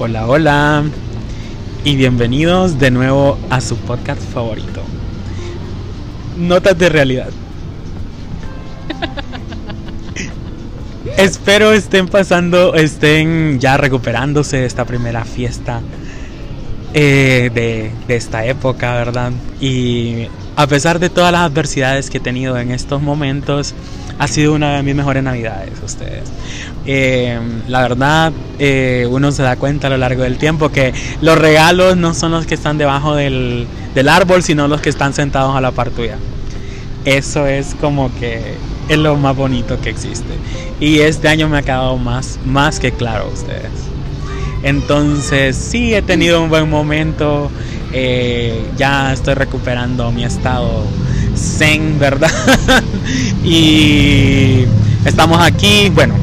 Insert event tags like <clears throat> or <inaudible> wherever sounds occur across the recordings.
Hola, hola. Y bienvenidos de nuevo a su podcast favorito. Notas de realidad. <laughs> Espero estén pasando, estén ya recuperándose de esta primera fiesta eh, de, de esta época, ¿verdad? Y a pesar de todas las adversidades que he tenido en estos momentos, ha sido una de mis mejores navidades ustedes. Eh, la verdad, eh, uno se da cuenta a lo largo del tiempo que los regalos no son los que están debajo del, del árbol, sino los que están sentados a la par tuya. Eso es como que es lo más bonito que existe. Y este año me ha quedado más, más que claro ustedes. Entonces sí he tenido un buen momento. Eh, ya estoy recuperando mi estado zen, ¿verdad? <laughs> y estamos aquí. Bueno,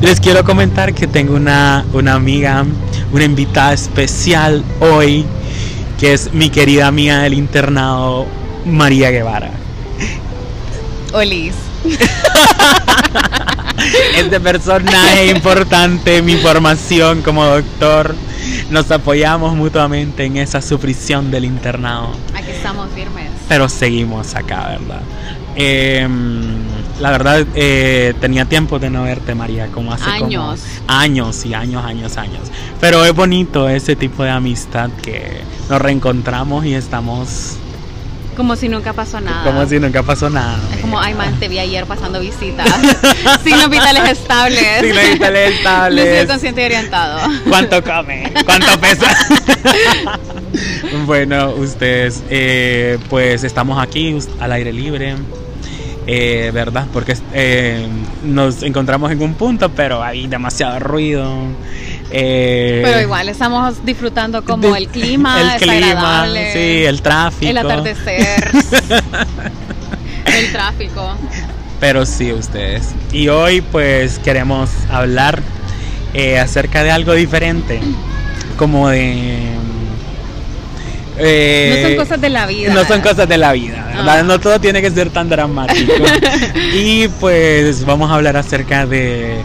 les quiero comentar que tengo una, una amiga, una invitada especial hoy, que es mi querida amiga del internado, María Guevara. Olis. <laughs> este personaje importante, mi formación como doctor. Nos apoyamos mutuamente en esa sufrición del internado. Aquí estamos firmes. Pero seguimos acá, ¿verdad? Eh, la verdad, eh, tenía tiempo de no verte, María, como hace años. Como años y años, años, años. Pero es bonito ese tipo de amistad que nos reencontramos y estamos como si nunca pasó nada. Como si nunca pasó nada. Es como, ay, man, te vi ayer pasando visitas. <laughs> <laughs> Signos vitales estables. Signos vitales estables. Lucido consciente y orientado. ¿Cuánto come? ¿Cuánto pesa? <laughs> bueno, ustedes, eh, pues estamos aquí al aire libre. Eh, ¿Verdad? Porque eh, nos encontramos en un punto, pero hay demasiado ruido. Eh, Pero igual estamos disfrutando como el clima, <laughs> el clima, sí, el tráfico, el atardecer, <laughs> el tráfico. Pero sí, ustedes. Y hoy pues queremos hablar acerca de algo diferente, como de eh, no son cosas de la vida. No son cosas de la vida, ¿verdad? Ah. No todo tiene que ser tan dramático. <laughs> y pues vamos a hablar acerca de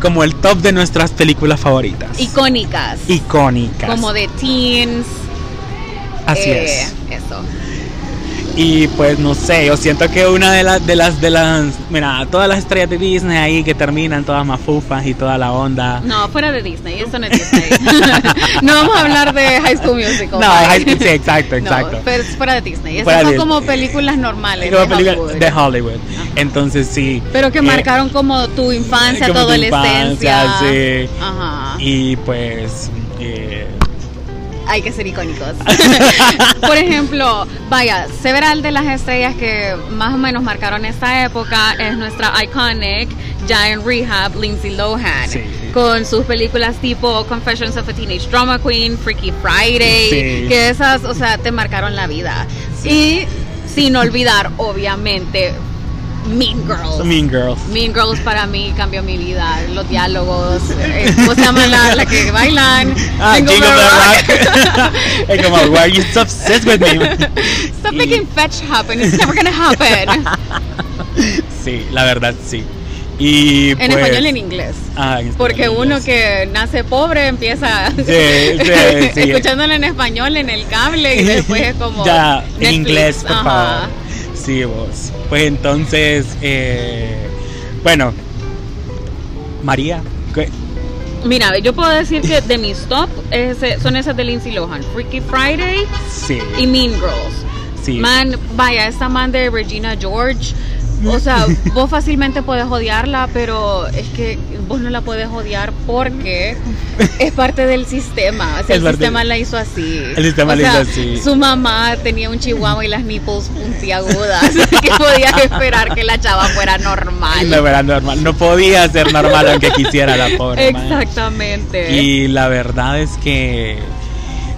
como el top de nuestras películas favoritas. Icónicas. Icónicas. Como de teens. Así eh, es. Eso. Y pues no sé, yo siento que una de las de las de las mira, todas las estrellas de Disney ahí que terminan todas mafufas y toda la onda. No, fuera de Disney, eso no es Disney. <laughs> no vamos a hablar de High School Musical. No, high school, sí, exacto, exacto. No, pero es fuera de Disney. Esas son como películas normales como de películas Hollywood. De Hollywood. Entonces sí. Pero que eh, marcaron como tu infancia, tu adolescencia. Infancia, sí. Ajá. Y pues eh, hay que ser icónicos. <laughs> Por ejemplo, vaya, several de las estrellas que más o menos marcaron esta época es nuestra iconic ya en rehab Lindsay Lohan con sus películas tipo Confessions of a Teenage Drama Queen, Freaky Friday, que esas, o sea, te marcaron la vida. Y sin olvidar, obviamente, Mean Girls. Mean Girls. Mean Girls para mí cambió mi vida. Los diálogos, <laughs> eh, ¿cómo se llama la, la que bailan? Ah, of the Rock. es como, why are you so obsessed with me? <laughs> Stop y... making fetch happen. It's never gonna happen. <laughs> sí, la verdad sí. Y en pues, español y en inglés. Ah, en Porque uno que nace pobre empieza sí, sí, sí. escuchándolo en español en el cable y después es como. Ya, en inglés, por favor. Pues entonces, eh, bueno, María. ¿qué? Mira, yo puedo decir que de mis top ese, son esas de Lindsay Lohan, Freaky Friday sí. y Mean Girls. Sí. Man, vaya, esta man de Regina George o sea, <laughs> vos fácilmente puedes odiarla, pero es que vos no la puedes odiar porque es parte del sistema. O sea, el sistema la hizo así. El sistema o la hizo así. Su mamá tenía un chihuahua y las nipples puntiagudas. <laughs> que podías esperar que la chava fuera normal. No era normal. No podía ser normal aunque quisiera la pobre. Exactamente. Y la verdad es que.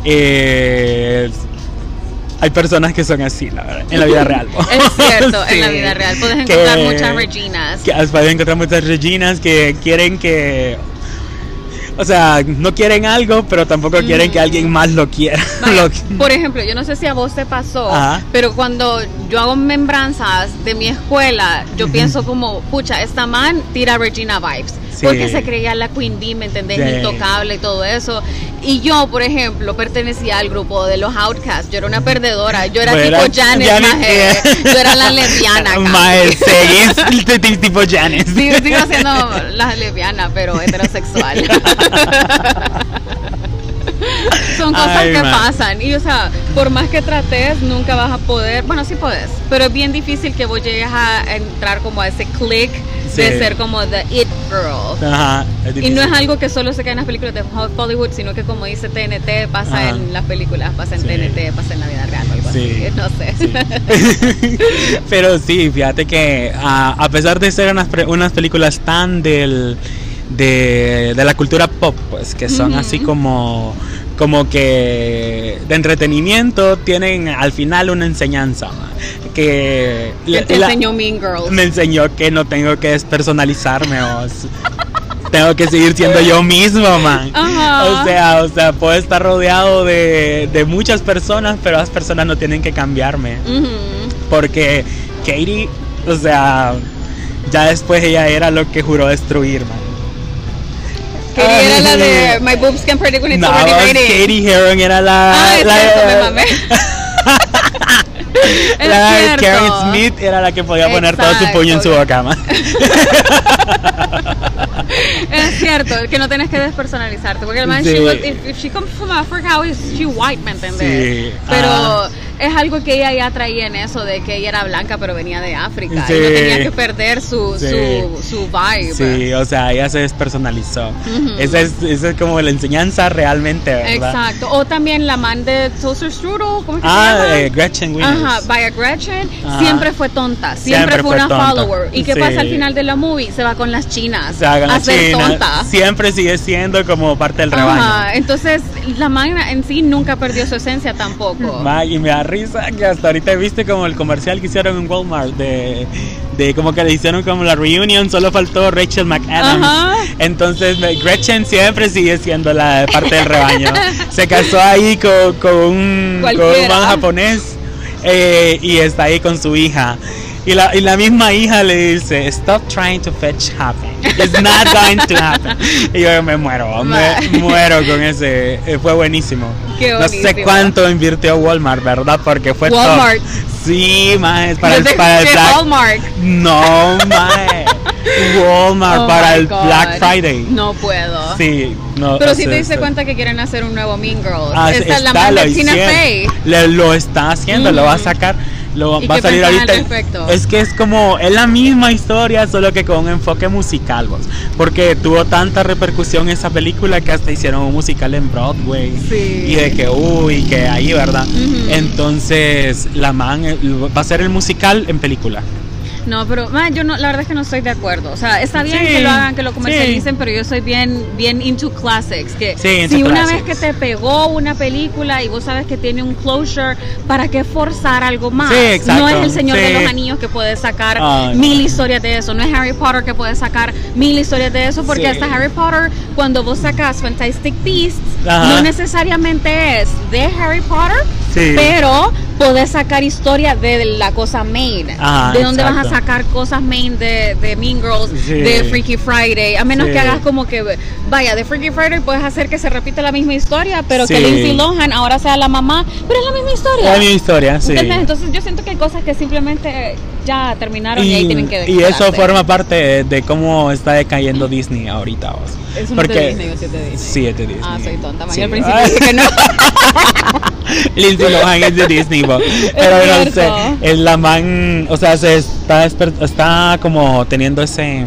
Eh, hay personas que son así, la verdad, en la vida real. <laughs> Es cierto, sí. en la vida real. Puedes encontrar que, muchas Reginas. Que, puedes encontrar muchas Reginas que quieren que. O sea, no quieren algo, pero tampoco mm. quieren que alguien más lo quiera. <laughs> Vaya, por ejemplo, yo no sé si a vos te pasó, Ajá. pero cuando yo hago membranzas de mi escuela, yo pienso como, pucha, esta man tira Regina vibes. Sí. porque se creía la Queen Bee, ¿me entendés? Sí. Intocable y todo eso. Y yo, por ejemplo, pertenecía al grupo de los Outcasts. Yo era una perdedora. Yo era tipo Janet, Janet, maje. Yo era la lesbiana. Mae, seguís tipo Janis. Sí, sigo siendo la lesbiana, pero heterosexual. Son cosas Ay, que man. pasan. Y, o sea, por más que trates, nunca vas a poder. Bueno, sí puedes, pero es bien difícil que vos llegues a entrar como a ese click de ser como the it girl. Ajá. Y no es algo que solo se queda en las películas de Hollywood, sino que como dice TNT, pasa Ajá. en las películas, pasa en. TNT, pasa en la vida real o algo Sí. así. No sé. <laughs> Pero sí, fíjate que a, a pesar de ser unas, unas películas tan del de, de la cultura pop, pues que son así como como que de entretenimiento tienen al final una enseñanza que Que te la- enseñó Mean Girls. me enseñó que no tengo que despersonalizarme tengo que seguir siendo yo mismo, man. Ajá. O sea, o sea, puedo estar rodeado de, de muchas personas, pero las personas no tienen que cambiarme. Porque Katie, o sea, ya después ella era lo que juró destruir, man. Que era la de. My boobs can predict when it's No, already raining. Katie Heron era la. Ah, es la, cierto, me mamé. <laughs> La. Karen Smith era la que podía poner todo su puño en su boca. <laughs> Es cierto, que no tienes que despersonalizarte. Porque además, Sí. she was- if, if she comes from Africa, how is she white, ¿me entiendes? Sí, Pero ajá. Es algo que ella ya traía en eso de que ella era blanca, pero venía de África. Sí. Y no tenía que perder su, Sí. su, su vibe. Sí, o sea, ella se despersonalizó. Ujú. esa, es, esa es como la enseñanza realmente, ¿verdad? Exacto. O también la man de Toaster Strudel, ¿cómo es que se Ah, llama? eh, Gretchen Winners. Ajá, Vaya Gretchen Ajá. siempre fue tonta, siempre, Siempre fue una tonta. follower. ¿Y qué Sí. pasa al final de la movie? Se va con las chinas O sea, hagan a ser China, tonta. Siempre sigue siendo como parte del rebaño. Ajá, entonces la magna en sí nunca perdió su esencia tampoco. Ma, y me da risa que hasta ahorita viste como el comercial que hicieron en Walmart de, de como que le hicieron como la reunion, solo faltó Rachel McAdams. Ajá. Entonces Gretchen siempre sigue siendo la parte del rebaño. <laughs> Se casó ahí con, con un, con un man japonés eh, y está ahí con su hija. Y la, y la misma hija le dice, stop trying to fetch happy. It's not going to happen. Y yo me muero, me muero con ese. eh, Fue buenísimo. Qué No sé cuánto invirtió Walmart, ¿verdad? Porque fue top. Walmart. Sí, más para el, para Black. Hallmark. No, mae. Walmart Oh para el God. Black Friday. No puedo. Sí, no. Pero si te diste cuenta que quieren hacer un nuevo Mean Girls. Ah, Esta es la está, man lo de Tina. Le- lo está haciendo, lo va a sacar. Lo ¿Y va a salir ahorita. Es que es como, es la misma historia, solo que con un enfoque musical, vos. Porque tuvo tanta repercusión esa película que hasta hicieron un musical en Broadway. Sí. Y de que, uy, que ahí, ¿verdad? Entonces, la man eh, va a ser el musical en película. No, pero man, yo no, la verdad es que no estoy de acuerdo. O sea, está bien Sí, que lo hagan, que lo sí. comercialicen, pero yo soy bien, bien into classics. Que Sí, into si una classics. vez que te pegó una película y vos sabes que tiene un closure, ¿para qué forzar algo más? Sí, exacto, No es el Señor de sí. los Anillos que puede sacar Ay, mil historias de eso. No es Harry Potter que puede sacar mil historias de eso, porque Sí. hasta Harry Potter, cuando vos sacas Fantastic Beasts, Ajá. no necesariamente es de Harry Potter, Sí. pero podés sacar historia de la cosa main. Ajá, de dónde vas a sacar cosas main de, de Mean Girls, Sí. de Freaky Friday. A menos Sí. que hagas como que, vaya, de Freaky Friday puedes hacer que se repita la misma historia, pero que. Lindsay Lohan ahora sea la mamá, pero es la misma historia. Es mi historia, sí. Entonces yo siento que hay cosas que simplemente ya terminaron y, ahí tienen que y eso forma parte de, de cómo está decayendo Disney ahorita. vos. ¿Es un de Disney o sí es de Disney? Sí, es de Disney. Ah, soy tonta. Sí. Al principio dije que no. <laughs> Lindsay Lohan es de Disney, pero no sé, es la man, o sea, se está, está como teniendo ese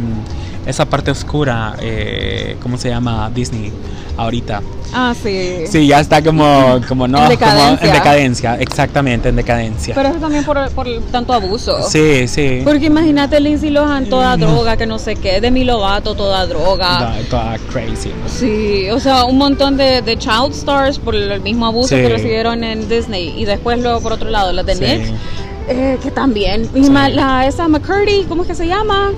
esa parte oscura, eh, ¿cómo se llama? Disney ahorita. Ah, sí. Sí, ya está como, como no, En como decadencia. en decadencia, exactamente, en decadencia. Pero eso también por, por tanto abuso. sí, sí. Porque imagínate Lindsay Lohan toda droga, que no sé qué, Demi Lovato toda droga. Da- toda crazy. ¿no? Sí, o sea, un montón de, de child stars por el mismo abuso Sí. que recibieron en Disney. Y después luego por otro lado, las de Sí. Nick, eh, que también. Y Sí. la, esa McCurdy, ¿cómo es que se llama?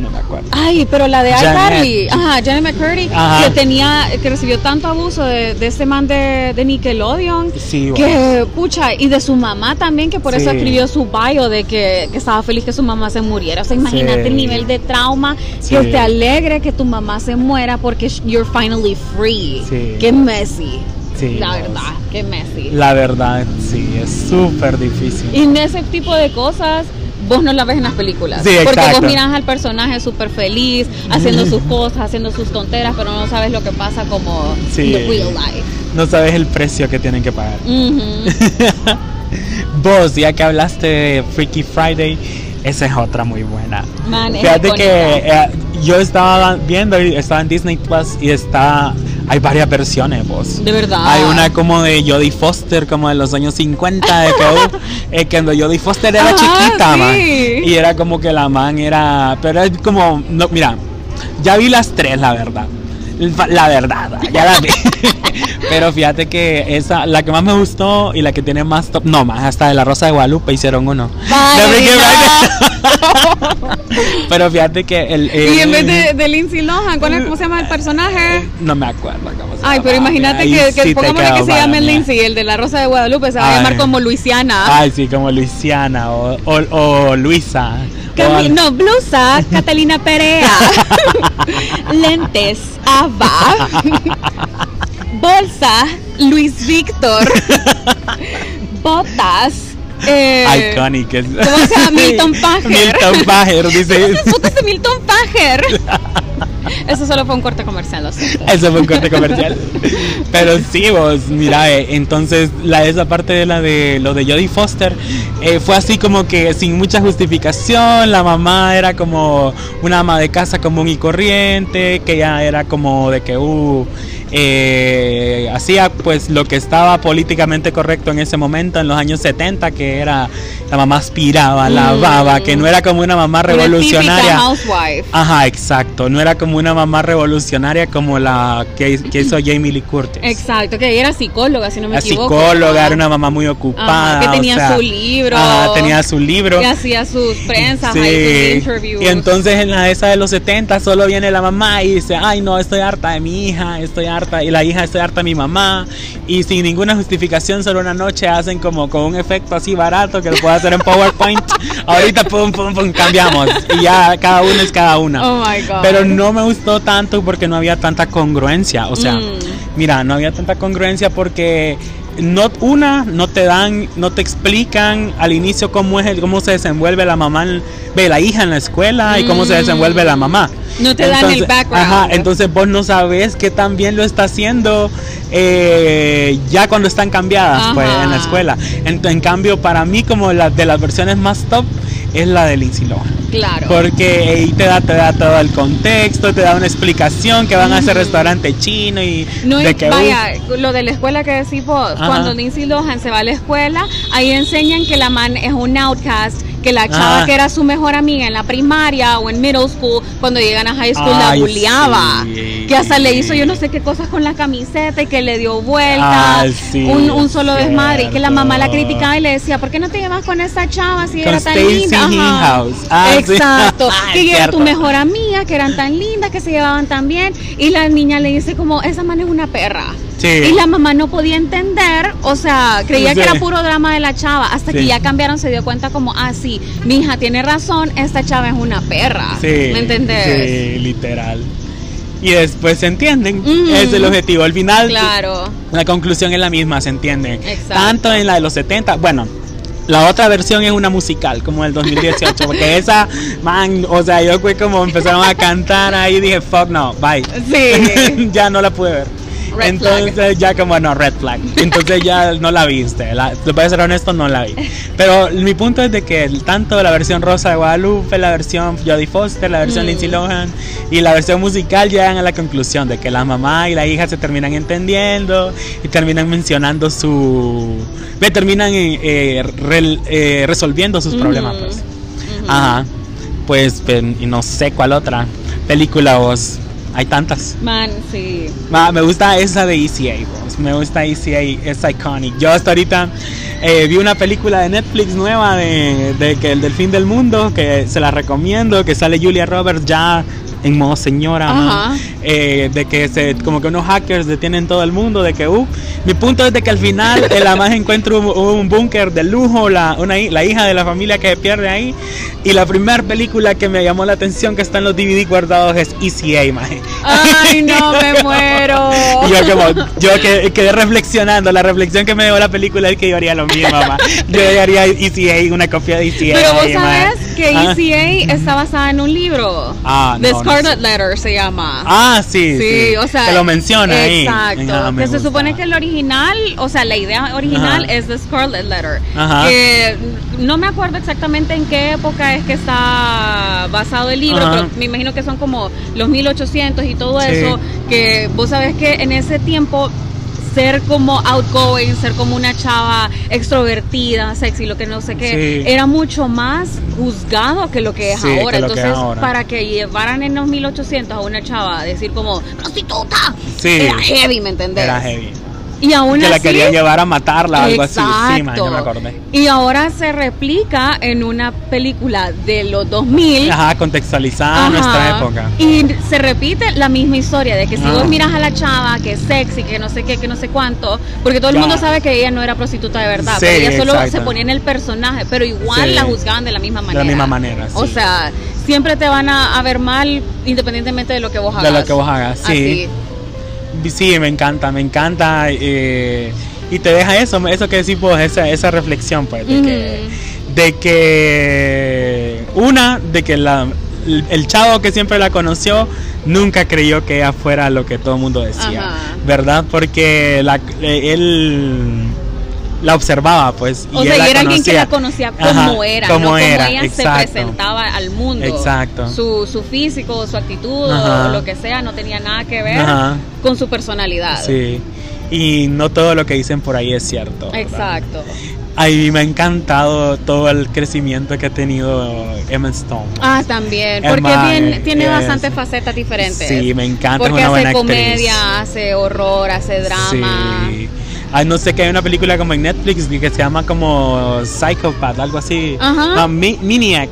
No me acuerdo. Ay, pero la de iCarly, ajá, Janet McCurdy, Ajá. que tenía, que recibió tanto abuso de, de este man de, de Nickelodeon, Sí, que pucha, y de su mamá también, que por eso Sí. escribió su bio de que, que estaba feliz que su mamá se muriera. O sea, imagínate Sí. el nivel de trauma que te alegre que tu mamá se muera porque you're finally free. Sí. Qué messy. Sí, la verdad, qué messy. La verdad, sí, es súper difícil. Y en ese tipo de cosas, vos no la ves en las películas. Sí, porque exacto. vos miras al personaje súper feliz, haciendo sus cosas, haciendo sus tonteras, pero no sabes lo que pasa como Sí. in the real life. No sabes el precio que tienen que pagar. <laughs> Vos, ya que hablaste de Freaky Friday, esa es otra muy buena. Man, Fíjate que eh, yo estaba viendo, estaba en Disney Plus y está, hay varias versiones, vos. De verdad. Hay una como de Jodie Foster, como de los años 50, de que, <laughs> uh, eh, cuando Jodie Foster era Ajá, chiquita, sí. man. Y era como que la man era. Pero es como. No, mira, ya vi las tres, la verdad. La verdad, ya la vi. <laughs> Pero fíjate que esa, la que más me gustó y la que tiene más top, no más, hasta de la Rosa de Guadalupe hicieron uno. <laughs> Pero fíjate que el, Y en vez de, de Lindsay Lohan, ¿cuál es- ¿cómo se llama el personaje? no me acuerdo cómo se Ay, pero llama. imagínate que, que sí pongámosle que se llame. Lindsay, el de la Rosa de Guadalupe, se va a Ay. llamar como Luisiana. Ay, sí, como Luisiana o, o, o Luisa. Cami- no, blusa, <laughs> Catalina Perea. <laughs> Lentes, Ava. <laughs> Bolsa, Luis Víctor. Botas. Eh, Iconic. es- ¿cómo se llama? <laughs> Milton Pajer. Milton Pajer, dice. <laughs> Fotos de Milton Pajer. <laughs> Eso solo fue un corte comercial, lo siento. Eso fue un corte comercial. Pero sí, vos, mira, eh, entonces la esa parte de la de lo de Jodie Foster eh, fue así como que sin mucha justificación. La mamá era como una ama de casa común y corriente, que ya era como de que uh, eh, hacía pues lo que estaba políticamente correcto en ese momento, en los años 70, que era la mamá aspiraba, lavaba, que no era como una mamá Una revolucionaria. housewife. Ajá, exacto. No era como una mamá revolucionaria como la que, que hizo <clears throat> Jamie Lee Curtis. Exacto, que ella era psicóloga, si no me La equivoco. psicóloga, era una mamá muy ocupada. Ajá, que o tenía sea, su libro. Tenía su libro. Que hacía sus prensas, Sí. ahí, sus interviews. Y entonces en la esa de los 70 solo viene la mamá y dice, ay no, estoy harta de mi hija, estoy harta, y la hija estoy harta de mi mamá. Y sin ninguna justificación, solo una noche hacen como con un efecto así barato que lo puedo hacer en PowerPoint. <laughs> Ahorita pum, pum, pum, cambiamos. Y ya cada uno es cada una. Oh my god. Pero no me gustó tanto porque no había tanta congruencia. O sea, Mm. mira, no había tanta congruencia porque no una no te dan, no te explican al inicio cómo es el, cómo se desenvuelve la mamá, ve la hija en la escuela y cómo se desenvuelve la mamá. No te dan el background. Ajá, entonces vos no sabes qué tan bien lo está haciendo eh, ya cuando están cambiadas pues, en la escuela. En, en cambio, para mí como la de las versiones más top es la de Lindsay Lohan. Claro. Porque ahí te da, te da todo el contexto, te da una explicación que van a hacer restaurante chino y No, de que uh, vaya, lo de la escuela que decís vos, Ajá. cuando Lindsay Lohan se va a la escuela, ahí enseñan que la man es un outcast, que la chava Ah. que era su mejor amiga en la primaria o en middle school, cuando llegan a high school Ay, la bulleaba. sí. Que hasta le hizo yo no sé qué cosas con la camiseta y que le dio vueltas, sí, un, un solo desmadre, y que la mamá la criticaba y le decía, ¿por qué no te llevas con esa chava si Con era tan linda? Ah, sí. Exacto. <laughs> Ah, que era tu mejor amiga, que eran tan lindas, que se llevaban tan bien. Y la niña le dice como, esa man es una perra. Sí. Y la mamá no podía entender, o sea, creía que era puro drama de la chava. Hasta que ya cambiaron, se dio cuenta como, ah, sí, mi hija tiene razón, esta chava es una perra. Sí, ¿Me entendés? Sí, literal. Y después se entienden. Ujú. Es el objetivo. Al final, Claro. la conclusión es la misma, se entiende. Exacto. Tanto en la de los 70, bueno. La otra versión es una musical, como el 2018, porque <laughs> esa, man, o sea, yo fue como empezaron a cantar ahí y dije, fuck no, bye. Sí. <laughs> ya no la pude ver. Red Entonces ya como no, red flag. Entonces ya no la viste. La, te voy a ser honesto, no la vi. Pero mi punto es de que tanto la versión Rosa de Guadalupe, la versión Jodie Foster, la versión Mm. Lindsay Lohan y la versión musical llegan a la conclusión de que la mamá y la hija se terminan entendiendo y terminan mencionando su... terminan eh, eh, eh, resolviendo sus problemas. Pues. Ujú. Ajá. Pues, y no sé cuál otra película vos. Hay tantas. Man, sí. Ma, me gusta esa de ECA, vos. Me gusta ECA, es iconic. Yo hasta ahorita Eh, vi una película de Netflix nueva de, de que el del fin del mundo, que se la recomiendo, que sale Julia Roberts ya en modo señora, eh, de que se, como que unos hackers detienen todo el mundo, de que, uh, mi punto es de que al final eh, la más encuentra un, un búnker de lujo, la, una, la hija de la familia que se pierde ahí, y la primera película que me llamó la atención que está en los DVD guardados es ECA, maje. Ay, no, <laughs> me muero. Y yo como, yo que, quedé reflexionando, la reflexión que me dio la película es que yo haría lo mismo, ma. Yo haría ECA, una copia de ECA. Pero vos ma. sabés que Ah. ECA está basada en un libro. Ah, no Scarlet. Letter se llama. Ah, sí, Sí, o sea, que lo menciona ahí. Exacto. Ah, me que se supone que el original, o sea, la idea original Ajá. es The Scarlet Letter. Ajá. Que no me acuerdo exactamente en qué época es que está basado el libro, Ajá. pero me imagino que son como los 1800 y todo Sí. eso. Que vos sabés que en ese tiempo ser como outgoing, ser como una chava extrovertida, sexy, lo que no sé qué, Sí. era mucho más juzgado que lo que es Sí, que ahora. lo que es Entonces, ahora. para que llevaran en los 1800 a una chava a decir como prostituta, Sí. era heavy, ¿me entendés? Era heavy. Y aún Que la así, quería llevar a matarla, algo así. Sí, man, me acordé. Y ahora se replica en una película de los 2000. Ajá, contextualizada nuestra época. Y se repite la misma historia de que si Ah. vos miras a la chava que es sexy, que no sé qué, que no sé cuánto, porque todo el mundo sabe que ella no era prostituta de verdad, Sí, pero ella solo exacto. se ponía en el personaje, pero igual Sí. la juzgaban de la misma De manera. la misma manera, O sí. sea, siempre te van a, a ver mal independientemente de lo que vos hagas. De lo que vos hagas, sí. Así. Sí, me encanta, me encanta. eh, y te deja eso, eso que decís vos, esa, esa reflexión, pues, de, que, de que. Una, de que la, el, chavo que siempre la conoció nunca creyó que ella fuera lo que todo el mundo decía, Ajá. ¿verdad? Porque la, él la observaba, pues. O sea, y era alguien que la conocía como Ajá, era, como no como era, ella exacto. se presentaba al mundo. Exacto. Su, su físico, su actitud Ajá. o lo que sea no tenía nada que ver Ajá. con su personalidad. Sí. Y no todo lo que dicen por ahí es cierto. ¿verdad? Exacto. Ay, me ha encantado todo el crecimiento que ha tenido Emma Stone. Ah, también, porque bien- tiene es- bastantes facetas diferentes. Sí, me encanta, es Porque una hace buena comedia, actriz. hace horror, hace drama. Sí. Ay, no sé que hay una película como en Netflix que se llama como Psychopath, algo así. Ajá. No, Mi- Miniac.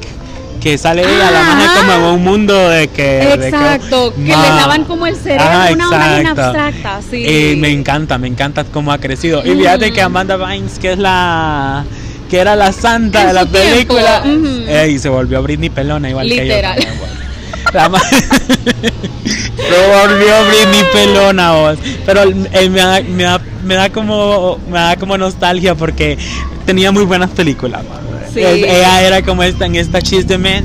Que sale ella, la Ah, magia como en un mundo de que. de Exacto, que, Ma- le daban como el cerebro, Ajá, una abstracta, sí. Eh, me encanta, me encanta cómo ha crecido. Y fíjate Ujú. que Amanda Bynes, que es la que era la santa En de la película, eh, y se volvió Britney Pelona igual Literal. que yo. La ma- <laughs> se volvió Britney Pelona, vos. Pero eh, me, da, me, da, me da como me da como nostalgia porque tenía muy buenas películas. Sí. Ella era como esta en esta She's the Man.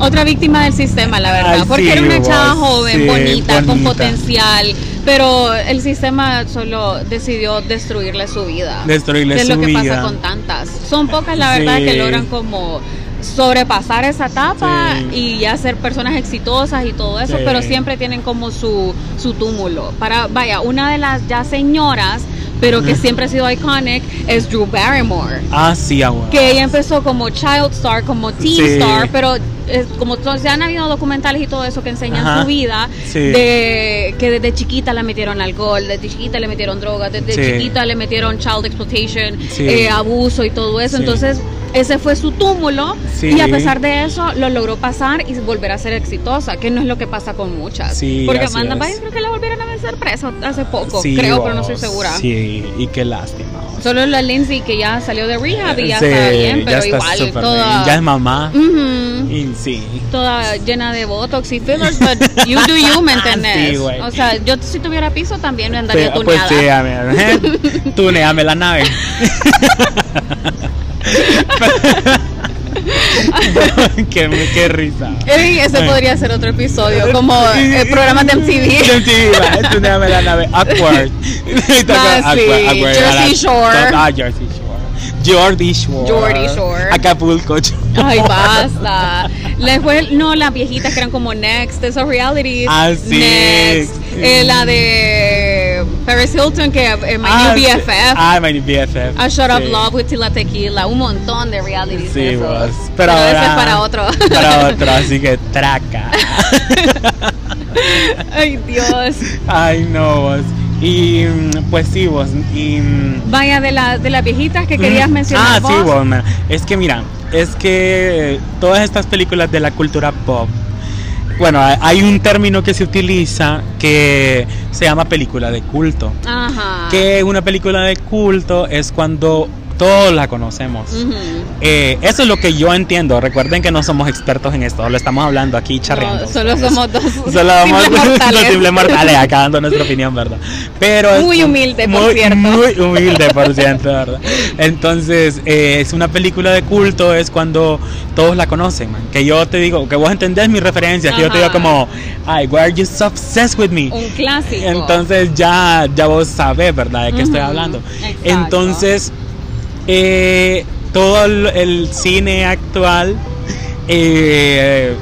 Otra víctima del sistema, la verdad, Ay, porque sí, era una vos, chava joven, sí, bonita, con potencial, pero el sistema solo decidió destruirle su vida. Destruirle que es lo su que vida. pasa con tantas. Son pocas, la verdad, que logran como sobrepasar esa etapa Sí. y ya ser personas exitosas y todo eso, Sí. pero siempre tienen como su, su túmulo. Para, vaya, una de las ya señoras, pero que siempre ha sido iconic, es Drew Barrymore Ah, sí, agua. que ella empezó como child star, como teen Sí. star, pero eh, como ya han habido documentales y todo eso que enseñan Ajá. su vida, de que desde chiquita le metieron alcohol, desde chiquita le metieron drogas, desde chiquita le metieron child exploitation, eh, abuso y todo eso. Entonces, ese fue su túmulo Sí. y a pesar de eso lo logró pasar y volver a ser exitosa, que no es lo que pasa con muchas. Sí, Porque Amanda es. Bynes creo que la volvieron a vencer presa hace poco, Sí, creo, pero no estoy segura. Sí, y qué lástima. vos. Solo la Lindsay que ya salió de rehab y ya está bien, ya pero está igual toda bien. Ya es mamá. Ujú. Y sí. toda llena de botox y fillers, but you do you, ¿me <laughs> entendés? O sea, yo si tuviera piso también me andaría Sí, pues tuneada. sí, a ver, ¿eh? <laughs> Tuneame la nave. <laughs> <laughs> qué, qué risa. Ese podría ser otro episodio, como eh, programas de MTV. De MTV, va, tuneame la nave. Awkward. <laughs> <laughs> Ah, sí, Jersey Shore. Ah, Jersey Shore. Jordy Shore. Jordy Shore. Acapulco. Ay, basta. Después, no, las viejitas que eran como Next, esos realities. Ah, sí. Next. Eh, la de Paris Hilton, que eh, My Ah, New sí. BFF. Ah, My New BFF. A Shot of sí. Love with Tila Tequila, un montón de realities. Sí, vos. Pero, Pero ese ahora- es para otro. Para otro, así que traca. <laughs> Ay, Dios. Ay, no, vos. Y mm, pues sí, vos. Y, mm, Vaya, de, la, de las viejitas que querías mm, mencionar. Ah, vos. sí, vos. Es que mira, es que todas estas películas de la cultura pop. Bueno, hay- un término que se utiliza que se llama película de culto. Ajá. Que una película de culto es cuando todos la conocemos. Ujú. Eh, eso es lo que yo entiendo. Recuerden que no somos expertos en esto, lo estamos hablando aquí charreando. No, solo somos dos <laughs> Solo somos los <laughs> simples mortales acá dando nuestra opinión, ¿verdad? Pero Muy humilde, por muy, cierto. Muy <laughs> humilde, por cierto, ¿verdad? Entonces, eh, es una película de culto, es cuando todos la conocen, man. Que yo te digo, que vos entendés mis referencias, que yo te digo Ajá. como, ay, why are you so obsessed with me? Un clásico. Entonces ya, ya vos sabés, ¿verdad? De qué estoy Ujú, hablando. exacto. Entonces, eh, todo el, el cine actual eh,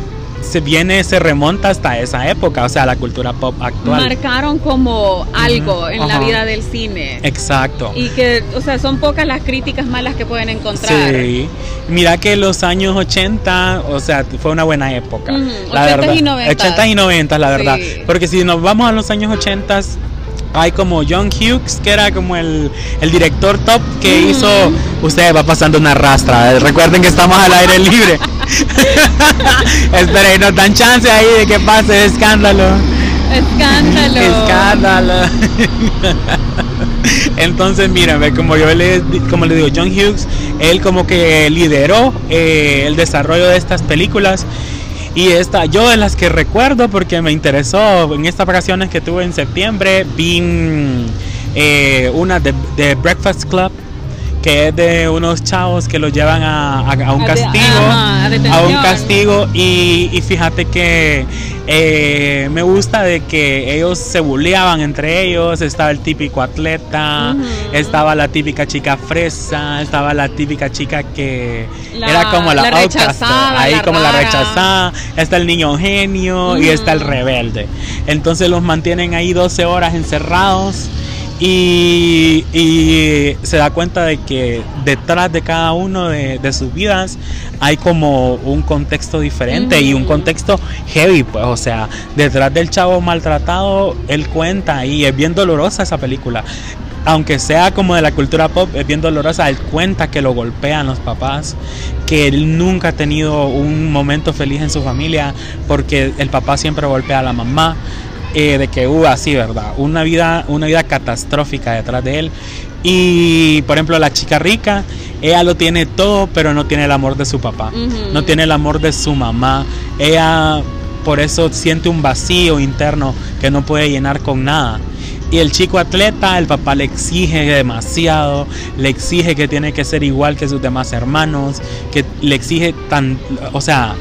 se viene, se remonta hasta esa época, o sea, la cultura pop actual. marcaron como algo Ujú, en la ajá. vida del cine. Exacto. Y que, o sea, son pocas las críticas malas que pueden encontrar. Sí, mira que los años 80, o sea, fue una buena época. Ujú, la 80s verdad. y 90s. 80 y 90, la verdad. Sí. Porque si nos vamos a los años 80, hay como John Hughes, que era como el, el director top que Ujú. hizo. Usted va pasando una rastra. eh, Recuerden que estamos al aire libre. <laughs> Esperen, nos dan chance ahí de que pase escándalo. Escándalo. Escándalo. Entonces, ve, como yo le, como le digo, John Hughes, él como que lideró eh, el desarrollo de estas películas. Y esta, yo de las que recuerdo porque me interesó en estas vacaciones que tuve en septiembre, vi mm, eh, una de, de Breakfast Club, que es de unos chavos que los llevan a, a- a un castigo, ajá, a un castigo y, y fíjate que eh, me gusta de que ellos se bulleaban entre ellos, estaba el típico atleta, estaba la típica chica fresa, estaba la típica chica que La- era como la, la rechazada, ahí la como la rechazada, está el niño genio y está el rebelde. Entonces los mantienen ahí 12 horas encerrados. Y, y se da cuenta de que detrás de cada uno de, de sus vidas hay como un contexto diferente y un contexto heavy, pues, o sea, detrás del chavo maltratado, él cuenta y es bien dolorosa esa película. Aunque sea como de la cultura pop, es bien dolorosa. Él cuenta que lo golpean los papás, que él nunca ha tenido un momento feliz en su familia porque el papá siempre golpea a la mamá eh, de que hubo así, ¿verdad? Una vida, una vida catastrófica detrás de él. Y, por ejemplo, la chica rica, ella lo tiene todo, pero no tiene el amor de su papá. Ujú. No tiene el amor de su mamá. Ella, por eso, siente un vacío interno que no puede llenar con nada. Y el chico atleta, el papá le exige demasiado, le exige que tiene que ser igual que sus demás hermanos, que le exige tan, o sea,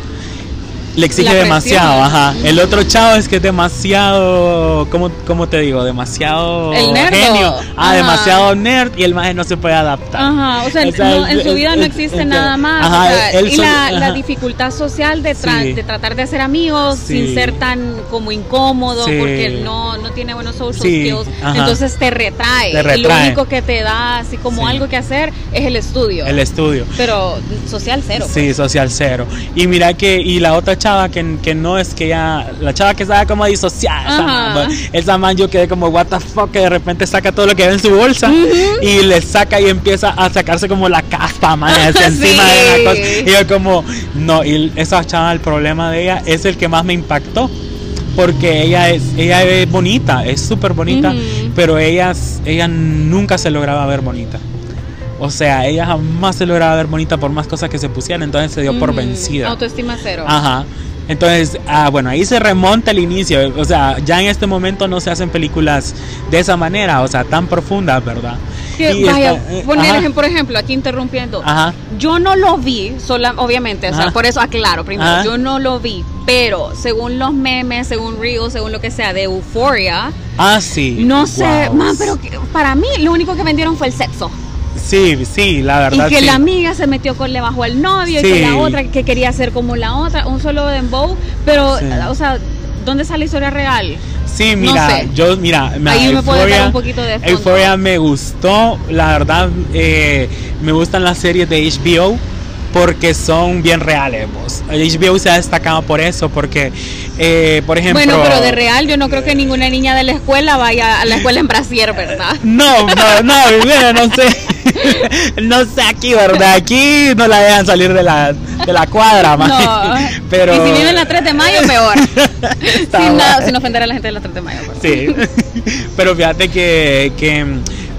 le exige La demasiado, ajá. El otro chavo es que es demasiado, ¿cómo, cómo te digo? Demasiado El nerdo. genio. Ah, Ajá. demasiado nerd y el maje no se puede adaptar. Ajá, o sea, O sea, no, en su vida no existe nada más. ajá, o sea, él y solo- la, la ajá. dificultad social de, tra- Sí. de tratar de hacer amigos Sí. sin ser tan como incómodo Sí. porque no, no tiene buenos social skills. ajá. Entonces te retrae. Te Y lo retrae. único que te da así como algo que hacer es el estudio. El estudio. Pero social cero. Sí, social cero. Y mira que, y la otra chava que, que no es que ya, la chava que estaba como disociada, esa esa man yo quedé como, what the fuck, que de repente saca todo lo que ve en su bolsa y le saca y empieza a sacarse como la casta, man, <laughs> encima de la cosa. Y yo como, no, y esa chava, el problema de ella es el que más me impactó. Porque ella es, ella es bonita, es súper bonita, pero ella, ella nunca se lograba ver bonita. O sea, ella jamás se lograba ver bonita por más cosas que se pusieran, entonces se dio por Ujú. vencida. Autoestima cero. Ajá. Entonces, ah, bueno, ahí se remonta el inicio. O sea, ya en este momento no se hacen películas de esa manera, o sea, tan profundas, ¿verdad? Y vaya, esta- eh, poner ajá, por ejemplo, aquí interrumpiendo. Ajá. Yo no lo vi, sola, obviamente, o sea, Ajá. por eso aclaro primero, Ajá. yo no lo vi, pero según los memes, según Reels, según lo que sea de Euphoria, Ah, sí. no sé, man, pero para mí lo único que vendieron fue el sexo. Sí, sí, la verdad. y que sí. la amiga se metió con, le bajó al novio, Sí. y que la otra que quería ser como la otra, un solo dembow, pero, Sí. o sea, ¿dónde sale la historia real? Sí, No mira, sé. yo, mira, me- Ahí me dar un poquito de fondo. Euphoria me gustó, la verdad, eh, me gustan las series de HBO porque son bien reales. Vos. HBO se ha destacado por eso, porque, eh, por ejemplo. Bueno, pero de real, yo no creo que ninguna niña de la escuela vaya a la escuela en brasier, ¿verdad? No, no, no, no sé. <laughs> no sé aquí, ¿verdad? Aquí no la dejan salir de la, de la cuadra. No. Pero... Y si viene la 3 de mayo, peor. <laughs> sin, nada, sin ofender a la gente de la 3 de mayo. Pues. Sí. <laughs> Pero fíjate que, que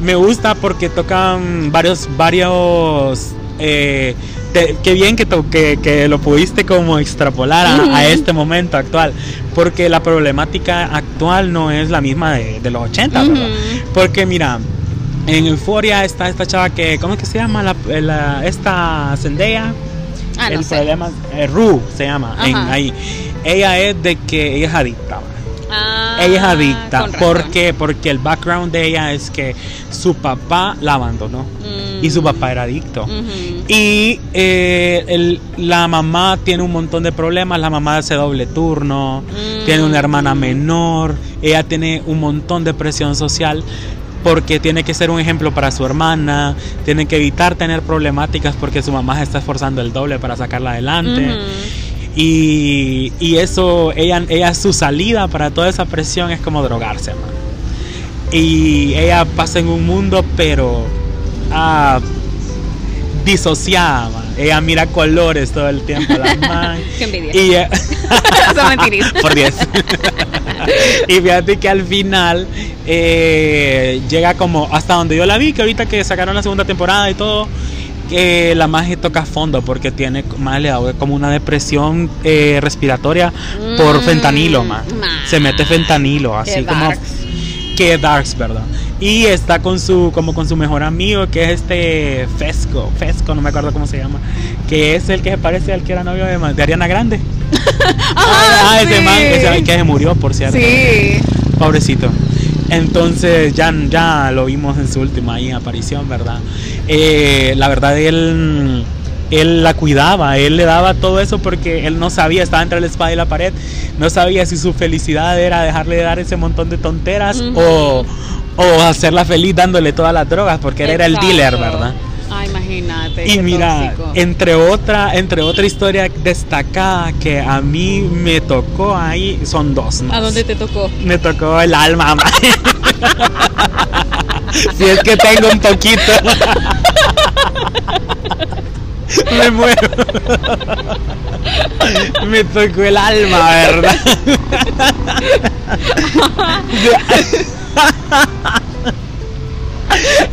me gusta porque tocan varios, varios eh, te, qué bien que, to, que, que, lo pudiste como extrapolar a, uh -huh. a, este momento actual, porque la problemática actual no es la misma de, de los 80, uh -huh. Porque mira, en Euforia está esta chava que, ¿cómo es que se llama? La, la, esta Zendaya. Ah, el problema, eh, Ru se llama, en, ahí. Ella es de que ella es adicta. Ah, ella es adicta. ¿Por qué? Porque el background de ella es que su papá la abandonó. Mm. Y su papá era adicto. Uh -huh. Y eh, el, la mamá tiene un montón de problemas. La mamá hace doble turno. Mm. Tiene una hermana menor. Ella tiene un montón de presión social porque tiene que ser un ejemplo para su hermana, tiene que evitar tener problemáticas porque su mamá se está esforzando el doble para sacarla adelante. Uh -huh. Y, y, eso, ella, ella, su salida para toda esa presión es como drogarse, man. Y ella pasa en un mundo, pero ah, disociada, man. Ella mira colores todo el tiempo, la <laughs> man. Qué envidia. Y, <laughs> Son. <laughs> Por 10. <laughs> y fíjate que al final eh, llega como hasta donde yo la vi, que ahorita que sacaron la segunda temporada y todo, que la magia toca fondo porque tiene más le da como una depresión eh, respiratoria mm, por fentanilo, man. Nah. Se mete fentanilo, así como que darks, ¿verdad? Y está con su como con su mejor amigo que es este Fesco, Fesco, no me acuerdo cómo se llama, que es el que se parece al que era novio de, de Ariana Grande. <laughs> ah, ah, sí. ese man que se, que se murió, por cierto. Sí. Pobrecito. Entonces ya, ya lo vimos en su última ahí, aparición, ¿verdad? Eh, la verdad, él, él la cuidaba, él le daba todo eso porque él no sabía, estaba entre la espada y la pared, no sabía si su felicidad era dejarle de dar ese montón de tonteras o, o hacerla feliz dándole todas las drogas, porque él era el dealer, ¿verdad? Y mira, tóxico. entre otra, entre otra historia destacada que a mí me tocó ahí, son dos. más. ¿A dónde te tocó? Me tocó el alma. <laughs> ma. si es que tengo un poquito. <laughs> Me muero. Me tocó el alma, ¿verdad? <laughs>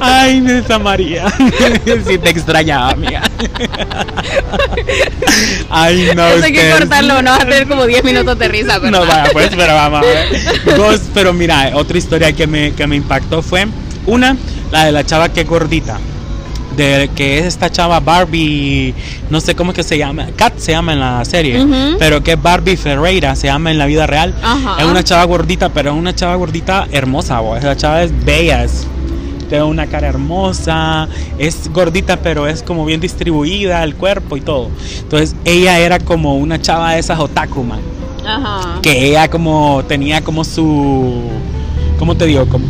Ay, Nessa María. <laughs> Si te extrañaba, amiga. Ay, no. Eso hay que cortarlo, no vas a tener como 10 minutos de risa, ¿verdad? no, vaya, pues, pero vamos a ver. <laughs> Dos, pero mira, otra historia que me, que me impactó fue una, la de la chava que es gordita. De que es esta chava Barbie, no sé cómo es que se llama, Kat se llama en la serie, Ujú. pero que es Barbie Ferreira, se llama en la vida real. Es una chava gordita, pero es una chava gordita hermosa, bo. Esa chava es bella, es- tiene una cara hermosa, es gordita, pero es como bien distribuida el cuerpo y todo. Entonces, ella era como una chava de esas otaku, man Ajá. que ella como tenía como su cómo te digo como,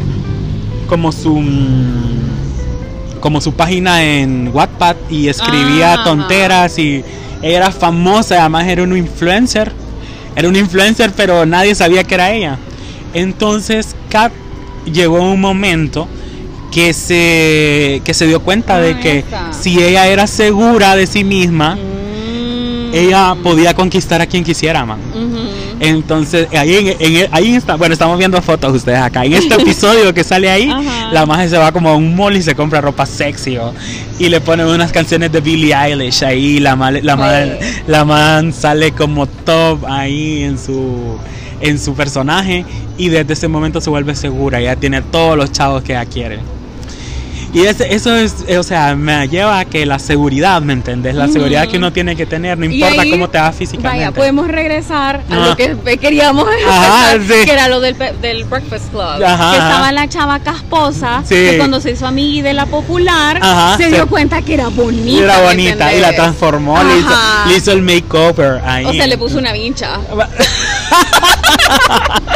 como su mm, como su página en Wattpad y escribía Ajá. tonteras y ella era famosa además era una influencer era una influencer pero nadie sabía que era ella entonces Kat llegó un momento que se que se dio cuenta de Ah, que esa. si ella era segura de sí misma Mm. ella podía conquistar a quien quisiera man entonces, ahí, en, en- ahí está, bueno, estamos viendo fotos ustedes acá. En este episodio que sale ahí, Ajá. la magia se va como a un mall y se compra ropa sexy o- y le ponen unas canciones de Billie Eilish ahí. La, ma- la, man, Sí. la man sale como top ahí en su, en su personaje y desde ese momento se vuelve segura. Ya tiene todos los chavos que ella quiere. Y ese- eso es, eh, o sea, me lleva a que la seguridad, ¿me entendés? La Ujú. seguridad que uno tiene que tener, no importa ahí, cómo te va físicamente. Vaya, podemos regresar a Ah. lo que queríamos Ajá, empezar, sí. que era lo del, del Breakfast Club. Ajá, que estaba la chava casposa, Sí. que cuando se hizo amiga de la popular, Ajá, se dio cuenta que era bonita. era ¿me bonita y la transformó, le hizo, le hizo el makeover ahí. O sea, le puso una vincha. <laughs> <laughs>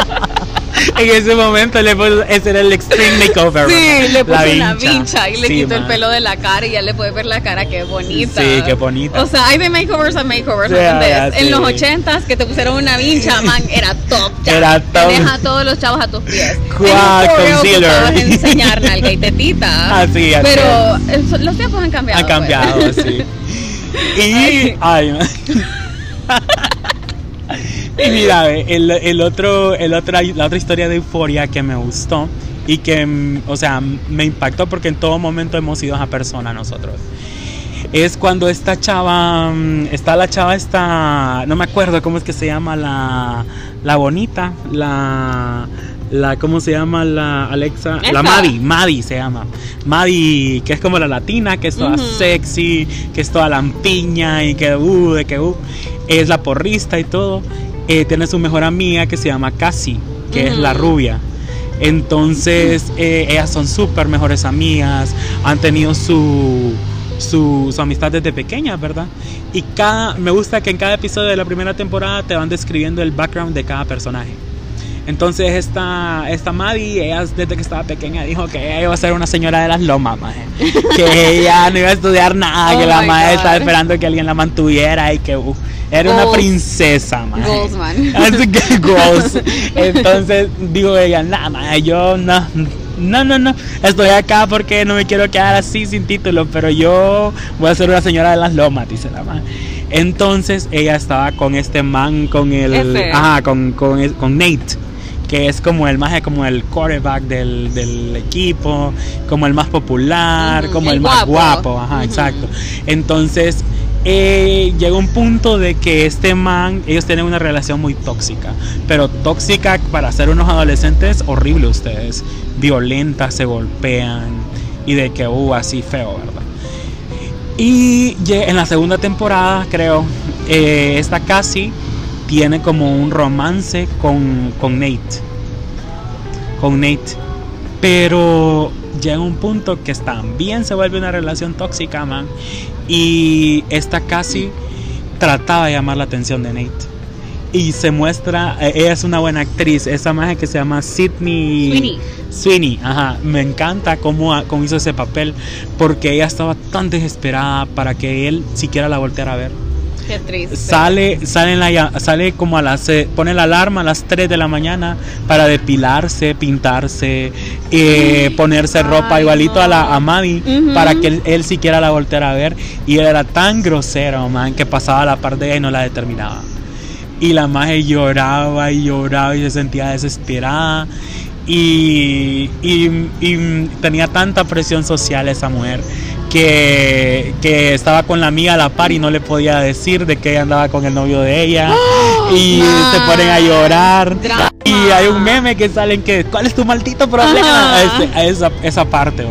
en ese momento le puso, ese era el extreme makeover. Sí, le puso una vincha y le quitó el pelo de la cara y ya le puede ver la cara que bonita. Sí, qué bonita. O sea, hay de makeovers a makeovers, En los ochentas que te pusieron una vincha, man, era top. Era top. Deja a todos los chavos a tus pies. Cuá, concealer. enseñar <laughs> nalga y tetita. Así, así. Pero los tiempos han cambiado. Han cambiado, pues. sí. <laughs> Y, ay, <laughs> <laughs> y mira, el, el, otro, el otra, la otra historia de euforia que me gustó y que, mm, o sea, me impactó porque en todo momento hemos sido esa persona nosotros. Es cuando esta chava, mm, está la chava esta, no me acuerdo cómo es que se llama la, la bonita, la, la ¿cómo se llama la Alexa? La Maddie, Maddie se llama. Maddie, que es como la latina, que es toda sexy, que es toda lampiña y que uh, de que uh, es la porrista y todo. Eh, tiene su mejor amiga que se llama Cassie, que es la rubia. Entonces, eh, ellas son súper mejores amigas, han tenido su, su, su, amistad desde pequeñas, ¿verdad? Y cada, me gusta que en cada episodio de la primera temporada te van describiendo el background de cada personaje. Entonces esta, esta Maddie, ella desde que estaba pequeña dijo que ella iba a ser una señora de las lomas, <laughs> que ella no iba a estudiar nada, que oh la madre estaba esperando que alguien la mantuviera y que uh, era una princesa, maje. Goals, man. <laughs> Así que <laughs> goals. Entonces digo ella, nada, yo no, no, no, no, estoy acá porque no me quiero quedar así sin título, pero yo voy a ser una señora de las lomas, dice la madre. Entonces ella estaba con este man, con el, ajá, con, con, con Nate que es como el más como el quarterback del, del equipo, como el más popular, como el, más guapo, ajá, exacto. Entonces, eh, llega un punto de que este man, ellos tienen una relación muy tóxica, pero tóxica para ser unos adolescentes, horrible ustedes, violentas, se golpean y de que, uh, así feo, ¿verdad? Y en la segunda temporada, creo, eh, esta casi tiene como un romance con, con Nate. Con Nate. Pero llega un punto que también se vuelve una relación tóxica, man. Y esta casi trataba de llamar la atención de Nate. Y se muestra, eh, ella es una buena actriz, esa magia que se llama Sidney Sweeney. Sweeney, ajá, me encanta cómo, cómo hizo ese papel, porque ella estaba tan desesperada para que él siquiera la volteara a ver. Qué triste. Sale, sale, la, sale como a las, pone la alarma a las 3 de la mañana para depilarse, pintarse, eh, ponerse ropa igualito a la a Maddie para que él, siquiera la volteara a ver. Y él era tan grosero, man, que pasaba la parte de ella y no la determinaba. Y la magia lloraba y lloraba y se sentía desesperada. Y, y, y, tenía tanta presión social esa mujer que, que, estaba con la amiga a la par y no le podía decir de que ella andaba con el novio de ella. <gasps> Y se ponen a llorar. Y hay un meme que salen que ¿cuál es tu maldito problema? esa, esa parte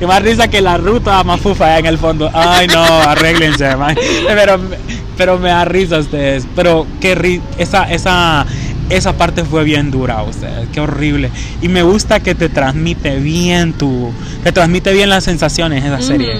y más risa que la ruta más fufa en el fondo. Ay no <laughs> arréglense pero pero me da risa ustedes. Pero qué esa esa esa parte fue bien dura, ustedes, qué horrible. Y me gusta que te transmite bien tu, te transmite bien las sensaciones esa serie.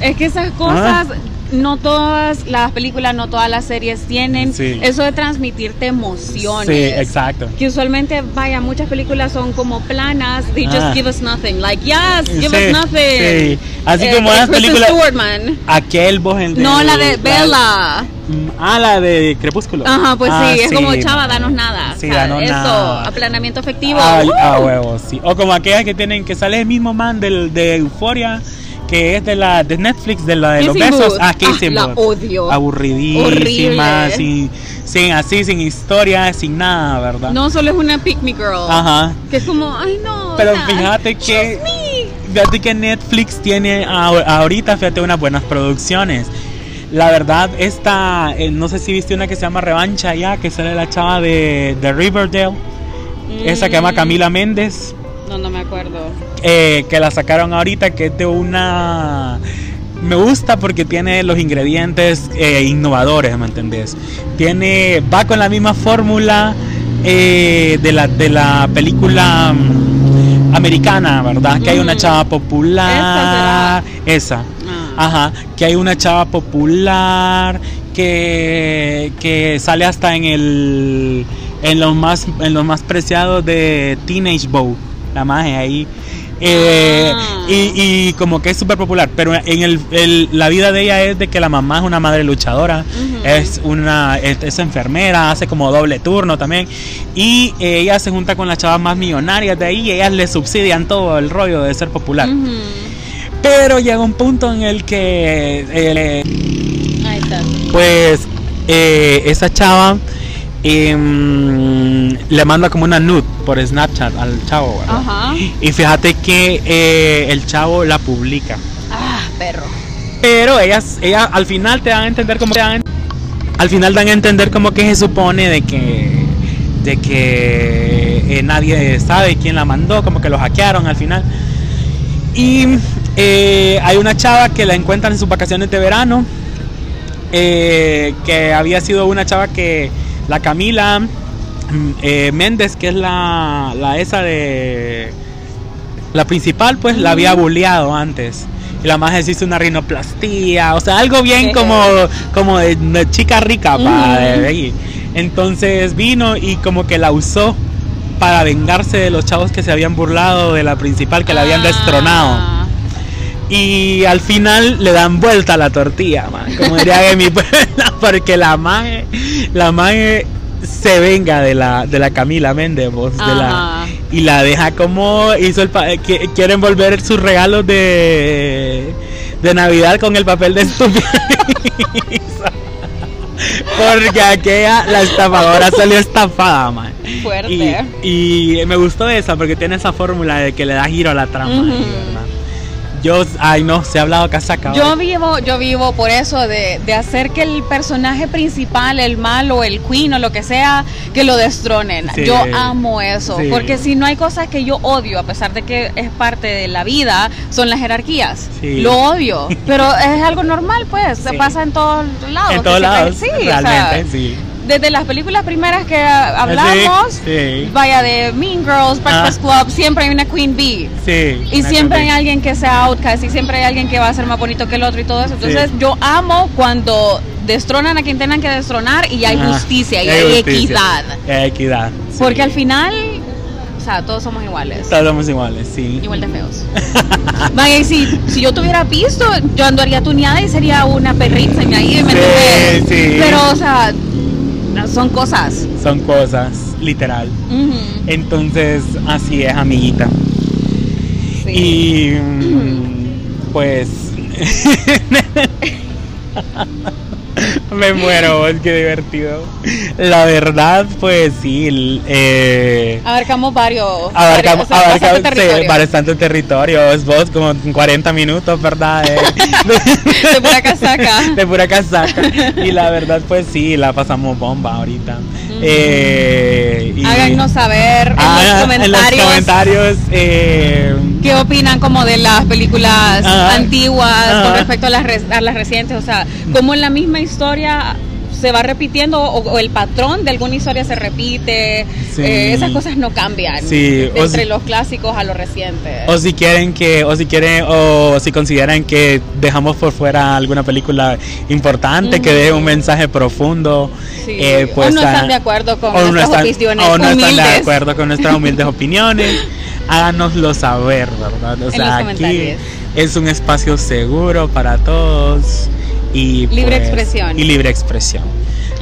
Es que esas cosas, ah. no todas las películas, no todas las series tienen eso de transmitirte emociones. Sí, exacto. Que usualmente, vaya, muchas películas son como planas, they just ah. give us nothing. Like, yes, give us nothing. Sí. Así eh, como las películas. Aquel en No, la de Bella. Mm, ah, la de Crepúsculo. Ajá, pues ah, sí, es como chava, danos nada. Sí, eso, aplanamiento efectivo. Ah, ah, huevo, sí. O como aquellas que tienen que sale el mismo man del, de Euforia que es de la de Netflix, de la de los besos. Ah, Kissing ah, La odio. Aburridísima, sin, sin, así, sin historia, sin nada, ¿verdad? No, solo es una pick me girl. Ajá. Que es como, ay no. Pero fíjate que. Fíjate que Netflix tiene ahorita, fíjate, unas buenas producciones. La verdad, esta, eh, no sé si viste una que se llama Revancha ya, que sale la chava de, de Riverdale. Esa que se llama mm. Camila Méndez. No, no me acuerdo. Eh, que la sacaron ahorita, que es de una... Me gusta porque tiene los ingredientes eh, innovadores, ¿me entendés? Tiene, va con la misma fórmula eh, de, la, de la película mm, americana, ¿verdad? Que hay una mm. chava popular. Esa. Ajá. Que hay una chava popular que, que sale hasta en el en los más en los más preciados de Teenage Bow, la magia ahí. Eh, Ah. y, y como que es súper popular, pero en el, el- la vida de ella es de que la mamá es una madre luchadora, es una es, es enfermera, hace como doble turno también y eh, ella se junta con las chavas más millonarias de ahí y ellas le subsidian todo el rollo de ser popular. Ujú. Pero llega un punto en el que eh, Ahí está. pues eh, esa chava em, le manda como una nude por Snapchat al chavo, ¿verdad? Ajá. Y fíjate que eh, el chavo la publica. Ah, perro. Pero ellas, ellas al final te dan a entender como que al final dan a entender como que se supone de que de que eh, nadie sabe quién la mandó, como que lo hackearon al final. Y eh, hay una chava que la encuentran en sus vacaciones de verano, eh, que había sido una chava que la Camila mm, eh, Méndez, que es la, la esa de la principal, pues la había bulleado antes. Y la más hizo una rinoplastía, o sea, algo bien como, como de, de chica rica, de. Entonces vino y como que la usó para vengarse de los chavos que se habían burlado de la principal, que la habían destronado. Y al final le dan vuelta a la tortilla, man, como diría en mi pueblo, <laughs> porque la maje, la maje se venga de la, de la Camila Méndez, vos, de la, y la deja como hizo el pa- que quiere envolver sus regalos de, de Navidad con el papel de estúpido. <laughs> Porque aquella, la estafadora salió estafada, man. Fuerte. Y, y me gustó esa porque tiene esa fórmula de que le da giro a la trama. Yo, ay no, se ha hablado casaca. Yo hoy. vivo, yo vivo por eso de, de hacer que el personaje principal, el malo, el queen o lo que sea, que lo destronen. Sí. Yo amo eso, Sí. porque si no hay cosas que yo odio, a pesar de que es parte de la vida, son las jerarquías. Sí. Lo odio, pero es algo normal, pues, se pasa en todos lados. en todos lados, sí, o realmente, sea, sí. Desde las películas primeras que ah, hablamos, Sí, vaya de Mean Girls, Breakfast Ah. Club, siempre hay una queen bee. sí. Y siempre hay alguien que sea outcast y siempre hay alguien que va a ser más bonito que el otro y todo eso. Entonces yo amo cuando destronan a quien tengan que destronar y hay Ajá. justicia y Hay hay, justicia. equidad. Equidad. Porque al final, o sea, todos somos iguales. Todos somos iguales, sí. Igual de feos. <laughs> Vaya, y si, si yo tuviera pisto, yo andaría tuneada y sería una perrita y ahí, ¿me Sí, sí. Pero, o sea, son cosas. Son cosas, literal. Entonces, así es, amiguita. sí. Y <clears throat> mm, pues <laughs> me muero, es que divertido. La verdad, pues sí, eh, Abarcamos varios. abarcamos, varios, o sea, abarcamos bastante sí, territorio. bastante territorio. Es vos como 40 minutos, ¿verdad? Eh, De pura casaca. <laughs> de pura casaca. Y la verdad, pues sí, la pasamos bomba ahorita. Eh, y- Háganos saber en, Ah, los en comentarios los comentarios. eh, qué opinan como de las películas antiguas con respecto a las, re- a las recientes. O sea, cómo en la misma historia se va repitiendo o, o el patrón de alguna historia se repite. Sí. Eh, esas cosas no cambian. Sí, Entre si- los clásicos a los recientes. O si quieren que, o si quieren, o si consideran que dejamos por fuera alguna película importante, que deje un mensaje profundo, Sí. eh, pues o no están de acuerdo con no nuestras están- opiniones o no están de humildes. acuerdo con nuestras humildes <laughs> opiniones, háganoslo saber, ¿verdad? O En sea, los aquí es un espacio seguro para todos y Libre pues, expresión. y libre expresión.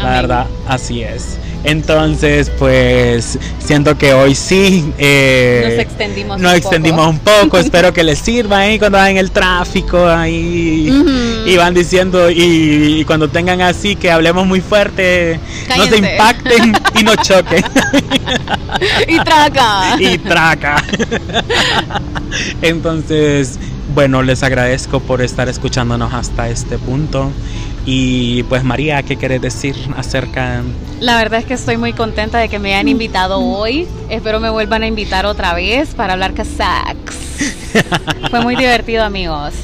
La verdad, así es. Entonces, pues siento que hoy sí eh, Nos extendimos nos un extendimos poco. un poco. <laughs> Espero que les sirva ahí cuando van en el tráfico ahí Ujú. y van diciendo y, y cuando tengan así que hablemos muy fuerte, no se impacten y no choquen <laughs> y traca. y traca. <laughs> Entonces, bueno, les agradezco por estar escuchándonos hasta este punto. Y pues María, ¿qué quieres decir acerca La verdad es que estoy muy contenta de que me hayan invitado hoy. Espero me vuelvan a invitar otra vez para hablar casacs. <laughs> Fue muy divertido, amigos.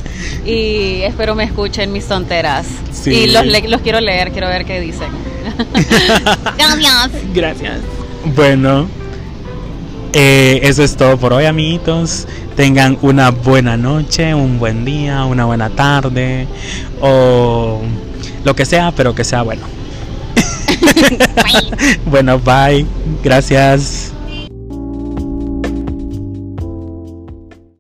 Y espero me escuchen mis tonteras. Sí. Y los, los quiero leer, quiero ver qué dicen. <laughs> Gracias. Gracias. Bueno, eh, eso es todo por hoy, amiguitos. Tengan una buena noche, un buen día, una buena tarde o lo que sea, pero que sea bueno. <laughs> <laughs> bueno, bye. Gracias.